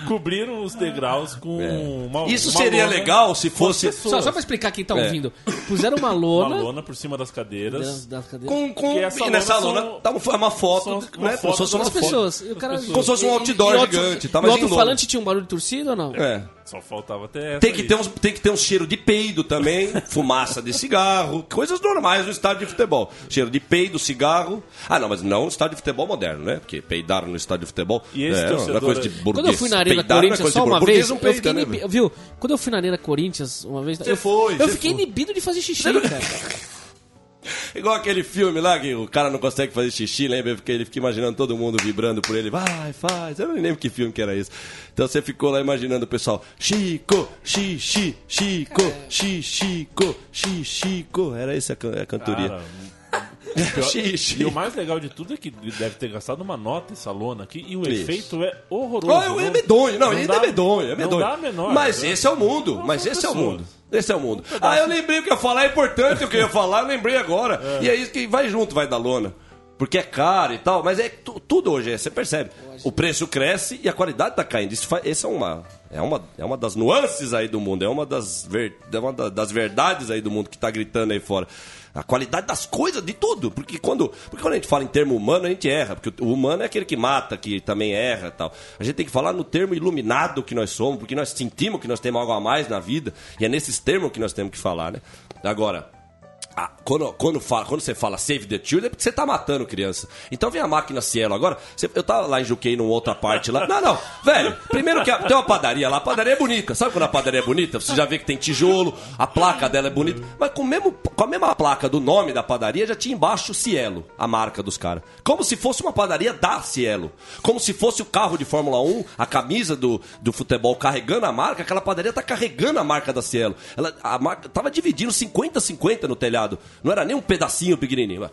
Cobriram os degraus com uma Isso uma seria lona legal se fosse-. Só, só pra explicar quem tá É. ouvindo. Puseram uma *laughs* Uma lona. lona por cima das cadeiras. das- das cadeiras. Com, com, e nessa lona lona são- tá uma, foto, uma né? Como foto se fosse das uma As foto. pessoas. O cara, pessoas. Como se fosse um outdoor e gigante, tá? e Mas o lona. alto-falante tinha um barulho de torcida ou não? É. Só faltava até Tem que, aí. ter uns, tem que ter um cheiro de peido também, *laughs* fumaça de cigarro, coisas normais no estádio de futebol. Cheiro de peido, cigarro. Ah, não, mas não no estádio de futebol moderno, né? Porque peidar no estádio de futebol E esse é uma torcedor coisa de aí? burguês. Quando eu fui na Arena é Corinthians só uma vez, não eu fiquei né, viu? Quando eu fui na Arena Corinthians uma vez, Você eu, foi, eu fiquei foi. inibido de fazer xixi, *laughs* cara. Igual aquele filme lá que o cara não consegue fazer xixi, lembra? Porque ele fica imaginando todo mundo vibrando por ele. Vai, faz. Eu não lembro que filme que era isso. Então você ficou lá imaginando o pessoal. Chico, xixi, Chico, Chico, Chico. Era essa a can- a cantoria. Cara, Xixi. E o mais legal de tudo é que deve ter gastado uma nota essa lona aqui e o Isso. efeito é horroroso. Oh, é medonho, não, ainda dá- é medonho, é não medonho. dá a menor, mas né? esse é o mundo, Não, mas esse é o mundo. Esse é o mundo. Ah, eu lembrei o que eu ia falar, é importante o que eu ia falar, eu lembrei agora. E é isso que vai junto, vai da lona. Porque é caro e tal, mas é tu- tudo hoje, é, você percebe. O preço cresce e a qualidade tá caindo. Isso faz, esse é uma, é uma, é uma das nuances aí do mundo, é uma das, ver, é uma da- das verdades aí do mundo que tá gritando aí fora. A qualidade das coisas, de tudo. Porque quando, porque quando a gente fala em termo humano, a gente erra. Porque o humano é aquele que mata, que também erra tal. A gente tem que falar no termo iluminado que nós somos, porque nós sentimos que nós temos algo a mais na vida. E é nesses termos que nós temos que falar, né? Agora, ah, quando, quando, fala, quando você fala save the children, é porque você tá matando criança. Então vem a máquina Cielo. Agora, você- eu tava lá em Juquei, numa outra parte lá. Não, não, velho, primeiro que a- tem uma padaria lá, a padaria é bonita. Sabe quando a padaria é bonita? Você já vê que tem tijolo, a placa dela é bonita. Mas com, mesmo, com a mesma placa do nome da padaria, já tinha embaixo Cielo, a marca dos caras. Como se fosse uma padaria da Cielo. Como se fosse o carro de Fórmula 1, a camisa do, do futebol carregando a marca, aquela padaria tá carregando a marca da Cielo. Ela, a marca tava dividindo 50-50 no telhado. Não era nem um pedacinho pequenininho.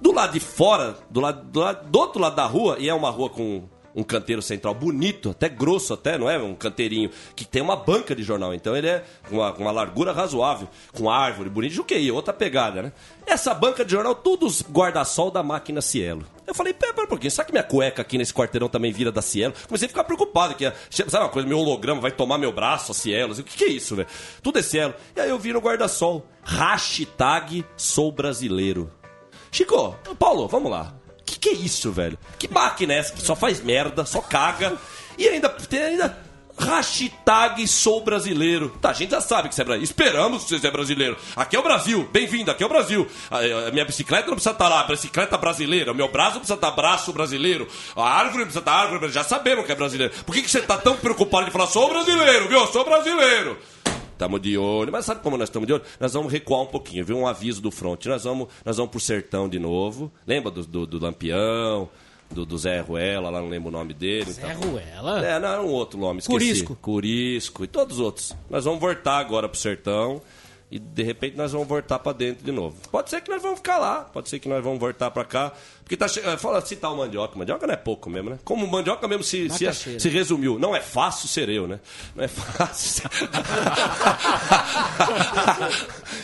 Do lado de fora, do, lado, do, lado, do outro lado da rua, e é uma rua com um canteiro central bonito, até grosso até, não é? Um canteirinho que tem uma banca de jornal. Então ele é com uma, uma largura razoável, com árvore bonita. Juquei, outra pegada, né? Essa banca de jornal, todos guarda-sol da máquina Cielo. Eu falei, pera, um pouquinho, será que minha cueca aqui nesse quarteirão também vira da Cielo? Comecei a ficar preocupado, que sabe uma coisa, meu holograma vai tomar meu braço, a Cielo. O que, que é isso, velho? Tudo é Cielo. E aí eu vi no guarda-sol, hashtag sou brasileiro. Chico, Paulo, vamos lá. Que é isso, velho? Que máquina é essa que só faz merda, só caga e ainda tem ainda hashtag sou brasileiro. Tá, a gente já sabe que você é brasileiro. Esperamos que você é brasileiro. Aqui é o Brasil. Bem-vindo, aqui é o Brasil. A, a minha bicicleta não precisa estar lá, bicicleta brasileira. O meu braço precisa estar braço brasileiro. A árvore precisa estar árvore brasileira. Já sabemos que é brasileiro. Por que, que você tá tão preocupado de falar sou brasileiro, viu? Sou brasileiro. Estamos de olho, mas sabe como nós estamos de olho? Nós vamos recuar um pouquinho, viu? Um aviso do front. Nós vamos, nós vamos pro sertão de novo. Lembra do, do, do Lampião, do, do Zé Ruela, lá não lembro o nome dele. Zé então. Ruela? É, não, era um outro nome, esqueci. Curisco. Curisco e todos os outros. Nós vamos voltar agora pro sertão e de repente nós vamos voltar para dentro de novo. Pode ser que nós vamos ficar lá, pode ser que nós vamos voltar para cá. Porque tá che... Fala citar o mandioca. Mandioca não é pouco mesmo, né? Como o mandioca mesmo se, se, se resumiu. Não é fácil ser eu, né? Não é fácil. *laughs*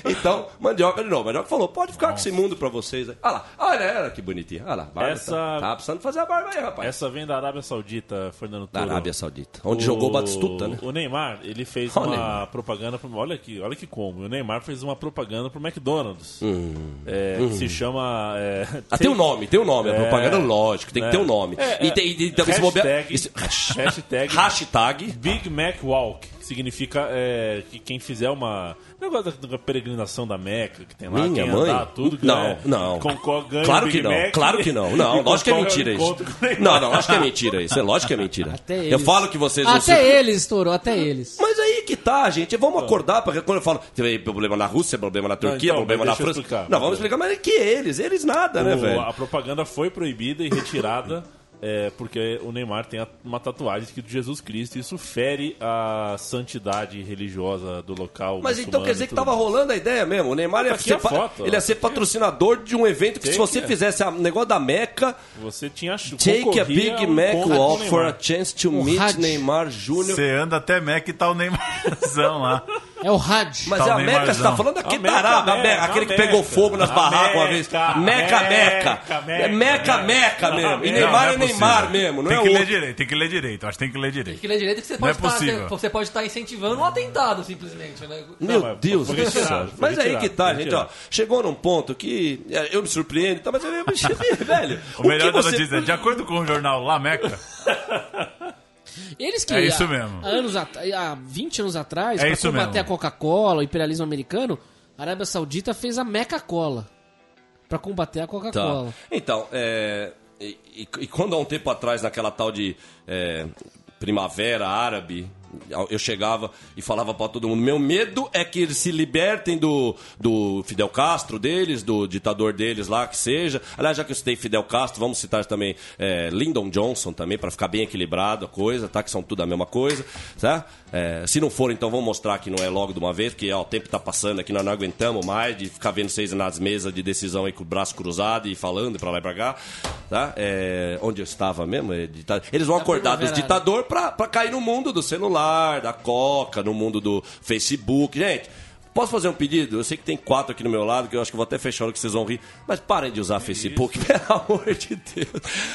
Então, mandioca de novo. Mandioca falou: pode ficar com esse mundo pra vocês. aí. Olha lá, olha ela que bonitinha. Olha lá, barba Essa- tá, tá precisando fazer a barba aí, rapaz. Essa vem da Arábia Saudita, Fernando Da Toro. Arábia Saudita, onde jogou Batistuta, né? O Neymar, ele fez Olha o uma Neymar. propaganda. Pro, olha aqui, olha que como. O Neymar fez uma propaganda pro McDonald's. Hum. é, Que se chama. É, Ah, tem um nome, tem um nome. A É. propaganda, lógico, tem que É. ter um nome. É, e é. tem, e, e, se bobear- Hashtag- isso- hashtag- *laughs* hashtag Big Mac Walk, que significa é, que quem fizer uma. Negócio da, da peregrinação da Meca, que tem lá, Minha quem mãe? andar, tudo que Não, é, não. concorre, ganha Claro o que não, Mac claro que não. Não, *laughs* lógico que é mentira isso. Não, não, lógico que é mentira isso. É lógico que é mentira. Até Eu eles. falo que vocês não Até eles, estourou, até eles. Mas aí que tá, gente. Vamos acordar, porque quando eu falo teve problema na Rússia, problema na Turquia, então, problema na França. explicar. Não, vamos explicar, mas é que eles, eles nada, né, O- velho? A propaganda foi proibida e retirada *laughs* é, porque o Neymar tem a- uma tatuagem escrito Jesus Cristo e isso fere a santidade religiosa do local. Mas então quer dizer que tudo tava mais. rolando a ideia mesmo. O Neymar Tá ia, aqui ser, foto, ele ia ser patrocinador de um evento que se você que fizesse o negócio da Meca, Você tinha take a Big Mac o walk for a chance to Um meet. Neymar Jr. Você anda até Mac e tá o Neymarzão lá. *laughs* É o Had. Mas Tá é a Meca, você tá falando daquele A Meca, tarado, a Meca, Meca, aquele que pegou fogo nas barracas uma vez. Meca, Meca, Meca. Meca, É Meca, Meca mesmo. E Meca. Neymar é é Neymar mesmo, não tem é que ler outro. direito, tem que ler direito. Acho que tem que ler Tem direito. que ler direito que você Não é pode estar possível. você pode estar incentivando um atentado, simplesmente, né? Meu Deus do céu. Mas aí que tá, gente, ó. Chegou num ponto que é, eu me surpreendo, tá, mas eu me velho. O melhor que da você- notícia é, de acordo com o jornal La Meca, *laughs* Eles que É isso há- mesmo. Há, anos at- há 20 anos atrás, É pra isso combater mesmo. a Coca-Cola, o imperialismo americano, a Arábia Saudita fez a Meca-Cola. Pra combater a Tá. Coca-Cola. Então, é, e, e- e quando há um tempo atrás, naquela tal de é, primavera árabe, eu chegava e falava pra todo mundo: meu medo é que eles se libertem do, do Fidel Castro deles, do ditador deles lá, que seja. Aliás, já que eu citei Fidel Castro, vamos citar também é, Lyndon Johnson também, pra ficar bem equilibrado a coisa, tá? Que são tudo a mesma coisa, tá? É, se não for, então vamos mostrar que não é logo de uma vez, porque ó, o tempo tá passando aqui, nós não aguentamos mais de ficar vendo vocês nas mesas de decisão aí com o braço cruzado e falando pra lá e pra cá, tá? É, onde eu estava mesmo? É, Eles vão Da acordar dos pra, pra cair no mundo do celular, da coca, no mundo do Facebook. Gente, posso fazer um pedido? Eu sei que tem quatro aqui no meu lado, que eu acho que eu vou até fechar o que vocês vão rir, mas parem de usar Facebook, pelo amor de Deus.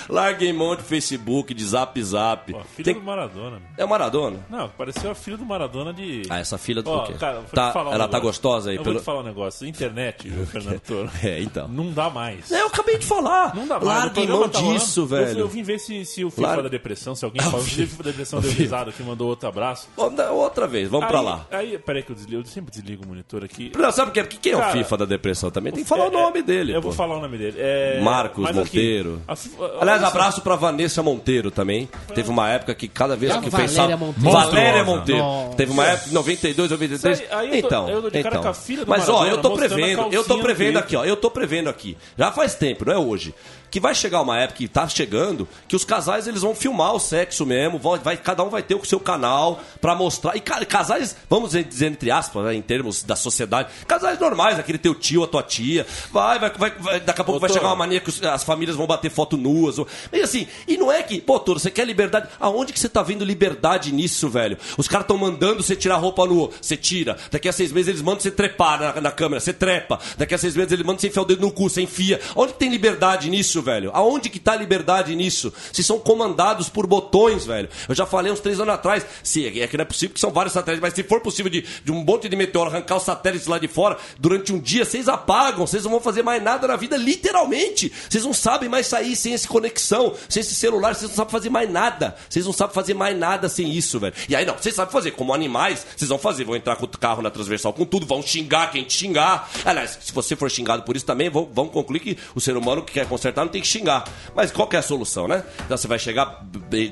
Larguem mão de Facebook, de Zap Zap. Ó, filho Tem- do Maradona. É o Maradona? Não, pareceu a filha do Maradona de. Ah, essa filha do Ó, quê? cara, Tá- um ela tá negócio. gostosa aí Eu pelo- vou te falar um negócio. Internet, o Fernando *laughs* Toro. É, então. Não dá mais. É, eu acabei de falar. Não dá mais. Larguem mão tá disso, Eu- velho. Eu, vim ver se, se o FIFA Lar- da depressão, se alguém falou. *laughs* Se o FIFA da depressão deu risada que mandou outro abraço. Outra vez, vamos pra Aí- lá. Aí, peraí que eu desligo. Eu sempre desligo monitor aqui. Não, sabe o que, quem é o Cara, FIFA da depressão também? Tem que falar É, o nome dele. Eu pô. vou falar o nome dele. É, Marcos mas aqui, Monteiro. a FIFA- Aliás, abraço pra Vanessa Monteiro também. Teve uma época que cada vez a que Valéria pensava. Monteiro? Valéria. Monteiro. Nossa. Teve uma época, 92, 93. Isso aí- aí eu tô- então, eu tô de cara então. com a filha do Mas ó, Maradona eu tô a prevendo, eu tô prevendo aqui, ó. Eu tô prevendo aqui. Já faz tempo, não é hoje. Que vai chegar uma época que tá chegando que os casais eles vão filmar o sexo mesmo, vão, vai, cada um vai ter o seu canal pra mostrar. E ca- casais, vamos dizer entre aspas, né, em termos da sociedade, casais normais, aquele teu tio, a tua tia, vai, vai, vai, vai- daqui a pouco vai Doutor. chegar uma mania que os- as famílias vão bater foto nuas. ou- E assim, e não é que, pô, Toro, você quer liberdade? Aonde que você tá vendo liberdade nisso, velho? Os caras estão mandando você tirar a roupa nua, você tira. Daqui a seis meses eles mandam você trepar na, na câmera, você trepa. Daqui a seis meses eles mandam você enfiar o dedo no cu, você enfia. Onde que tem liberdade nisso, velho? Aonde que tá a liberdade nisso? Se são comandados por botões, velho. Eu já falei uns três anos atrás, se é que não é possível, que são vários satélites, mas se for possível de, de um monte de meteoro arrancar os satélites lá de fora, durante um dia vocês apagam, vocês não vão fazer mais nada na vida, literalmente. Vocês não sabem mais sair sem essa conexão, sem esse celular, vocês não sabem fazer mais nada. Vocês não sabem fazer mais nada sem isso, velho. E aí não, vocês sabem fazer, como animais, vocês vão fazer, vão entrar com o carro na transversal com tudo, vão xingar quem te xingar. Aliás, se você for xingado por isso também, vão, vão concluir que o ser humano que quer consertar tem que xingar. Mas qual que é a solução, né? Então você vai chegar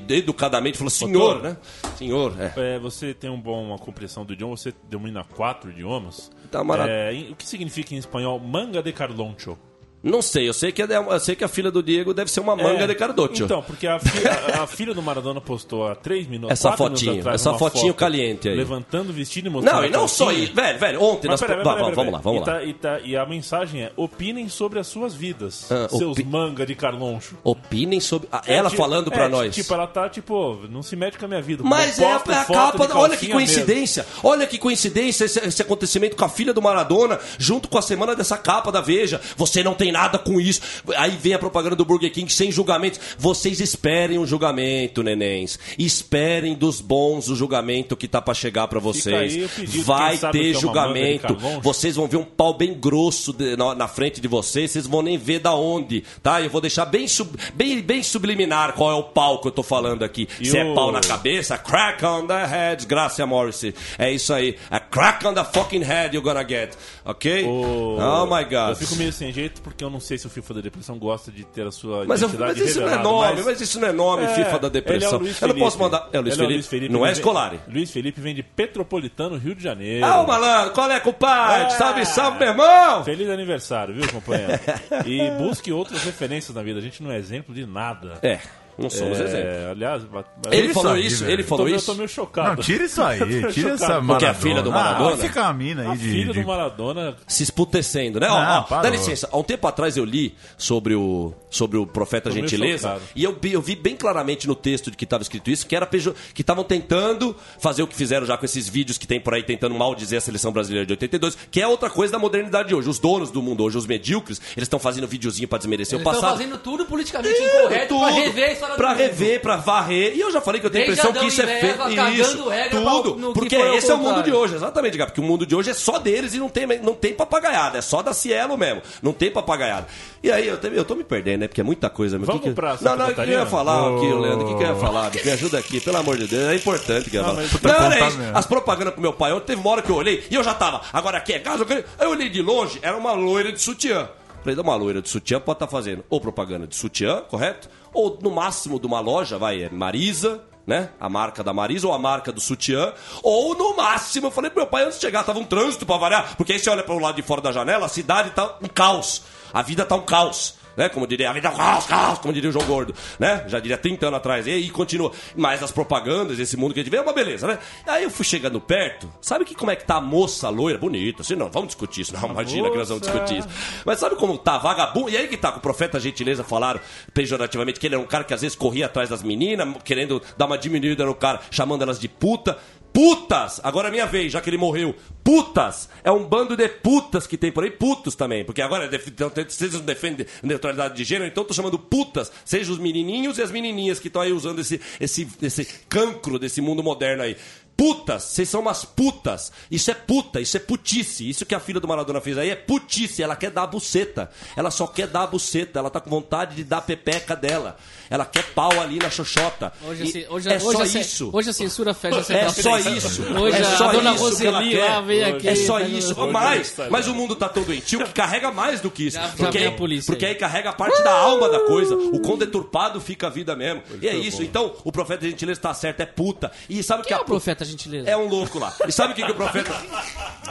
educadamente e falar, senhor, Doutor. né? Senhor, é. É, você tem um bom, uma compreensão do idioma, você domina quatro idiomas. Tá mara- É, o que significa em espanhol manga de carloncho? Não sei, eu sei que, é, eu sei que a filha do Diego deve ser uma manga É, de Cardocho. Então, porque a, fi- a- a filha do Maradona postou há três minutos. Essa fotinho, atrás, essa fotinho foto caliente aí. Levantando o vestido e mostrando. Não, e não só isso. Velho, velho, ontem Mas nós. Vá, peraí, vá, peraí, vamos lá, vamos e lá. tá- e, tá- e a mensagem é: opinem sobre as suas vidas, Ah, seus opi- manga de Carloncho. Opinem sobre. Ah, É, ela tipo- falando pra é, nós. Tipo, ela tá tipo, não se mete com a minha vida. Mas é a, a capa. da- Olha que coincidência. Olha que coincidência esse, esse acontecimento com a filha do Maradona, junto com a semana dessa capa da Veja. Você não tem nada com isso. Aí vem a propaganda do Burger King sem julgamentos. Vocês esperem o julgamento, nenéns. Esperem dos bons o julgamento que tá pra chegar pra vocês. pedido, Vai ter é julgamento. Carloncho. Vocês vão ver um pau bem grosso de- na, na frente de vocês. Vocês vão nem ver da onde, tá? Eu vou deixar bem, sub- bem, bem subliminar qual é o pau que eu tô falando aqui. E Se é o- pau na cabeça, crack on the head, Gracia Morrissey. É isso aí. A crack on the fucking head you're gonna get. Ok? O- Oh my Eu god. fico meio sem jeito porque eu não sei se o FIFA da Depressão gosta de ter a sua Mas, eu- mas isso não é nome, mas- mas isso não é nome, É, FIFA da é depressão. o Luiz eu não posso Felipe. mandar. É o Luiz Ele Felipe? Não é Escolari. Luiz Felipe vem de Petropolitano, Rio de Janeiro. Ah, ô malandro, qual é, compadre? É. Salve, salve, meu irmão! Feliz aniversário, viu, companheiro? *laughs* e busque outras referências na vida. A gente não é exemplo de nada. É, não somos É, exemplo. Aliás, Ele isso falou aí, isso, velho. ele eu falou tô, isso. Eu tô meio chocado. Não, tira isso aí. *laughs* Tira essa chocado. Maradona. Porque é a filha do Maradona? Ah, fica a mina A aí de... filha de- do Maradona se esputecendo, né? Ó, Ah, ó, parou. dá licença, há um tempo atrás eu li sobre o, sobre o profeta Gentileza e eu, vi- eu vi bem claramente no texto de que estava escrito isso, que era pejo- que estavam tentando fazer o que fizeram já com esses vídeos que tem por aí tentando maldizer a seleção brasileira de 82, que é outra coisa da modernidade de hoje. Os donos do mundo hoje, os medíocres, eles estão fazendo videozinho pra desmerecer Eles o estão passado. fazendo tudo politicamente incorreto pra rever a mundo. rever, pra varrer. E eu já falei que eu tenho a impressão que isso é feito. Isso, tudo. porque esse é o mundo de hoje, exatamente, Gabi. Porque o mundo de hoje é só deles e não tem, não tem papagaiada. É só da Cielo mesmo. Não tem papagaiada. E aí, eu, te- eu tô me perdendo, né? Porque é muita coisa. meu. Vamos que que... pra Não, não, o que eu ia falar aqui, Leandro? O que, que eu ia falar? Me ajuda aqui, pelo amor de Deus. É importante que eu ia falar. mas- Não, isso. mesmo. As propagandas pro meu pai. Ontem teve uma hora que eu olhei e eu já tava. Agora aqui é casa. eu olhei de longe, era uma loira de sutiã. Falei, dá uma loira de sutiã, pode estar fazendo ou propaganda de sutiã, correto? Ou no máximo de uma loja, vai, é Marisa, né? A marca da Marisa ou a marca do sutiã. Ou no máximo, eu falei pro meu pai antes de chegar, tava um trânsito pra variar. Porque aí você olha pro lado de fora da janela, a cidade tá um caos. A vida tá um caos. Né? Como diria, a vida é como diria o João Gordo, né? Já diria 30 anos atrás. E aí continua. Mas as propagandas, esse mundo que a gente vê é uma beleza, né? Aí eu fui chegando perto, sabe que como é que tá a moça loira? Bonita, assim, não, vamos discutir isso. Não, imagina que nós vamos discutir isso. Mas sabe como tá vagabundo? E aí que tá, com o profeta Gentileza falaram pejorativamente que ele era um cara que às vezes corria atrás das meninas, querendo dar uma diminuída no cara, chamando elas de puta. Putas! Agora é minha vez, já que ele morreu. Putas! É um bando de putas que tem por aí. Putos também. Porque agora, def- então, vocês não defendem neutralidade de gênero, então eu tô chamando putas. Seja os menininhos e as menininhas que estão aí usando esse, esse, esse cancro desse mundo moderno aí. Putas, vocês são umas putas. Isso é puta, isso é putice. Isso que a filha do Maradona fez aí é putice. Ela quer dar a buceta. Ela só quer dar a buceta. Ela tá com vontade de dar a pepeca dela. Ela quer pau ali na xoxota. Hoje, assim, hoje, é hoje só a isso. Hoje a censura fecha a É só isso. Hoje é a só dona isso que Roseli lá veio aqui. É só isso. Hoje Mas, está- mas o mundo tá tão doentio que carrega mais do que isso. Já- já porque, a aí, polícia porque aí. aí carrega a parte da alma da coisa. O quão deturpado fica a vida mesmo. E é isso. Então, o profeta gentileza está certo, é puta. E sabe que Quem é a o profeta gentileza? é um louco lá. E sabe o que, que o profeta.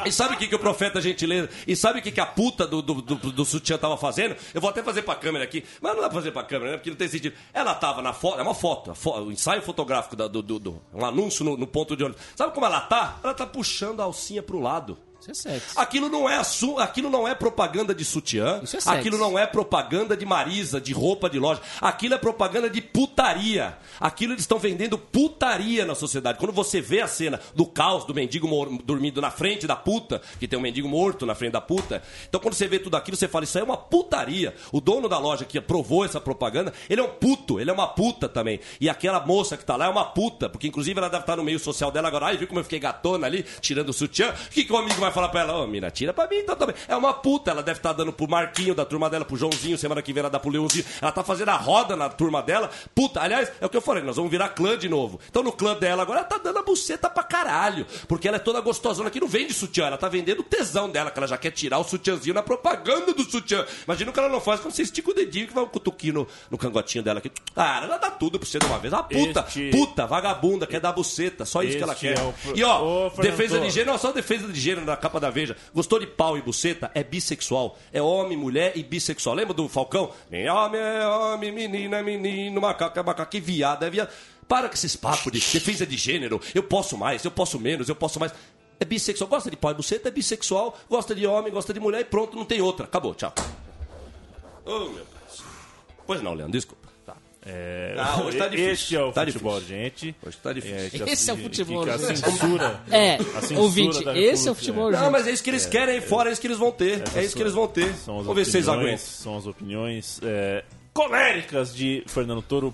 E sabe o que, que o profeta gentileza. E sabe o que, que a puta do, do, do, do sutiã tava fazendo? Eu vou até fazer pra câmera aqui. Mas não dá pra fazer pra câmera, né? Porque não tem sentido. Ela tava na foto. É uma foto. a fo- O ensaio fotográfico da- do, do, do- Um anúncio no, no ponto de ônibus. Sabe como ela tá? Ela tá puxando a alcinha pro lado. Isso é. Aquilo não é assu- aquilo não é propaganda de sutiã. Isso é sexo. aquilo não é propaganda de Marisa, de roupa de loja. Aquilo é propaganda de putaria. Aquilo eles estão vendendo putaria na sociedade. Quando você vê a cena do caos do mendigo mor- dormindo na frente da puta, que tem um mendigo morto na frente da puta. Então quando você vê tudo aquilo, você fala, isso aí é uma putaria. O dono da loja que aprovou essa propaganda, ele é um puto, ele é uma puta também. E aquela moça que tá lá é uma puta, porque inclusive ela deve estar no meio social dela agora. Ai, viu como eu fiquei gatona ali, tirando o sutiã? O que, que o amigo vai falar pra ela? Ô, mina, tira pra mim então também. É uma puta, ela deve estar dando pro Marquinho da turma dela, pro Joãozinho, semana que vem ela dá pro Leãozinho. Ela tá fazendo a roda na turma dela. Puta, aliás, é o que eu falei, nós vamos virar clã de novo. Então no clã dela agora ela tá dando a buceta pra caralho. Porque ela é toda gostosona que não vende sutiã, ela tá vendendo o tesão dela, que ela já quer tirar o sutiãzinho na propaganda do sutiã. Imagina o que ela não faz quando você estica o dedinho que vai um cutuquinho no, no cangotinho dela aqui. Ah, ela dá tudo pra você de uma vez. Ah, puta, Este- puta, vagabunda, quer dar buceta, só isso que ela quer. é o E ó, Ô, defesa de gênero, não, só defesa de gênero na, capa da Veja. Gostou de pau e buceta? É bissexual. É homem, mulher e bissexual. Lembra do Falcão? Nem homem é homem, menina é menino, macaco é macaco e viado é viado. Para com esses papos de defesa de gênero. Eu posso mais, eu posso menos, eu posso mais. É bissexual. Gosta de pau e buceta? É bissexual. Gosta de homem, gosta de mulher e pronto, não tem outra. Acabou, tchau. Oh, meu Deus. Pois não, Leandro, desculpa. É, Ah, hoje tá *laughs* difícil. Este é o Tá futebol, difícil. gente. Hoje tá difícil. que a- Esse é o futebol, Que a gente. censura. É, a censura ouvinte, esse é o futebol, Não, gente. mas é isso que eles querem aí fora, é isso que eles vão ter. É isso que eles vão ter. Vamos ver se vocês aguentam. São as opiniões é, coléricas de Fernando Toro.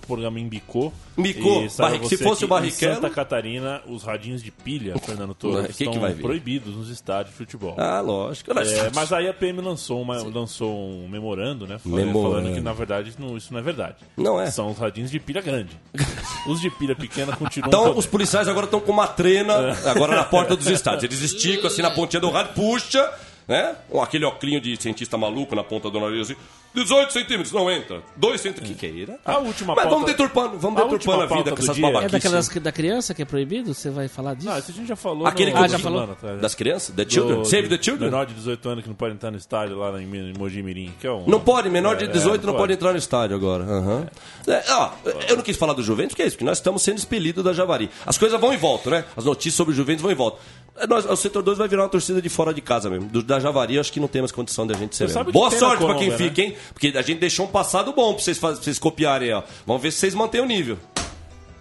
E saiba Barri- se fosse que o Barrichello- Em Santa Catarina, os radinhos de pilha, Fernando Toro, Que que estão vir? proibidos nos estádios de futebol. Ah, lógico. É, mas aí a PM lançou, uma- lançou um memorando, né? Falando, Memorando. falando que na verdade não- isso não é verdade. Não é. São os radinhos de pilha grande. *laughs* Os de pilha pequena continuam. Então, podendo. os policiais agora estão com uma trena, É. agora na porta dos *laughs* estádios. Eles esticam assim na pontinha do rádio, puxa, né? Aquele oclinho de cientista maluco na ponta do nariz assim. 18 centímetros, não entra. 2 centímetros. Que que é? A última Mas vamos pauta- deturpando, vamos a deturpando a, vida com do essas dia- É babaquices. daquelas que- da criança que é proibido? Você vai falar disso? Não, isso a gente já falou. Aquele no- que- Ah, já falou? atrás? Das crianças? The Children? Do- Save the Children? Menor de 18 anos que não pode entrar no estádio lá em, em Mogi Mirim. Que é um, Não pode, menor de É, 18 não pode entrar no estádio agora. Aham. É, ó, eu não quis falar do Juventus, porque é isso, porque nós estamos sendo expelidos da Javari. As coisas vão e voltam, né? As notícias sobre o Juventus vão e voltam. É, nós- o setor 2 vai virar uma torcida de fora de casa mesmo. Do- da Javari, eu acho que não tem mais condição de a gente ser Você mesmo. sabe que Boa tem na sorte pra Colômbia, quem né? fica, hein? Porque a gente deixou um passado bom pra vocês, pra vocês copiarem, ó. Vamos ver se vocês mantêm o nível.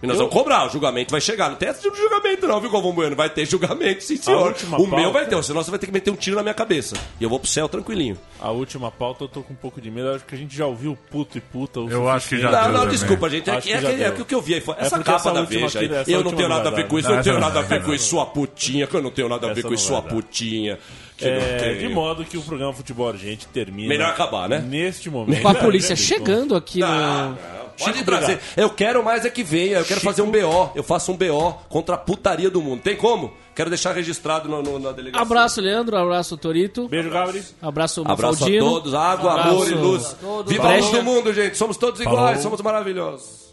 E nós Eu- vamos cobrar, o julgamento vai chegar. Não tem essa de julgamento, não, viu, Galvão Bueno? Vai ter julgamento, sim, senhor. O meu pauta- vai ter, senão você vai ter que meter um tiro na minha cabeça. E eu vou pro céu tranquilinho. A última pauta eu tô com um pouco de medo. Acho que a gente já ouviu puto e puta. o Eu acho que já. Não, deu não, também. desculpa, gente. É, que, é, que- é que o que eu vi aí foi. Essa porque capa essa da última Veja aqui- essa Eu não tenho não nada a ver com isso, eu não Essa tenho não nada a ver com não. isso, sua putinha, que eu não tenho nada a ver Essa com não isso, sua putinha. É, de modo que o programa Futebol Urgente termina. Melhor acabar, né? Neste momento. Com a polícia chegando aqui no. Ah, pode Chico trazer. Eu quero mais é que venha. Eu quero Chico... fazer um BO. Eu faço um BO contra a putaria do mundo. Tem como? Quero deixar registrado no, no, na delegacia. Abraço, Leandro. Abraço, Torito. Beijo, Gabriel. Abraço, Abraço a todos. Água, Abraço amor e luz. Viva a luz do mundo, gente. Somos todos iguais. Falou. Somos maravilhosos.